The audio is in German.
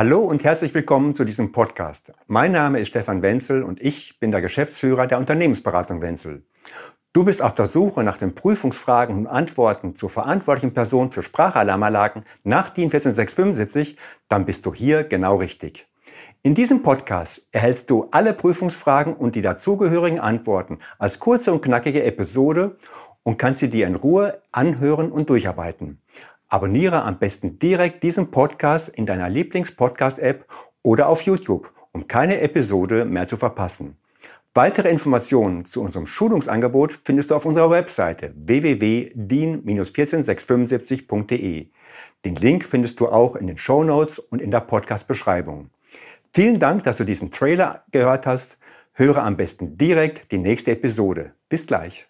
Hallo und herzlich willkommen zu diesem Podcast. Mein Name ist Stefan Wenzel und ich bin der Geschäftsführer der Unternehmensberatung Wenzel. Du bist auf der Suche nach den Prüfungsfragen und Antworten zur verantwortlichen Person für Sprachalarmanlagen nach DIN 14675, dann bist du hier genau richtig. In diesem Podcast erhältst du alle Prüfungsfragen und die dazugehörigen Antworten als kurze und knackige Episode und kannst sie dir in Ruhe anhören und durcharbeiten. Abonniere am besten direkt diesen Podcast in deiner Lieblings-Podcast-App oder auf YouTube, um keine Episode mehr zu verpassen. Weitere Informationen zu unserem Schulungsangebot findest du auf unserer Webseite www.din-14675.de. Den Link findest du auch in den Show Notes und in der Podcast-Beschreibung. Vielen Dank, dass du diesen Trailer gehört hast. Höre am besten direkt die nächste Episode. Bis gleich.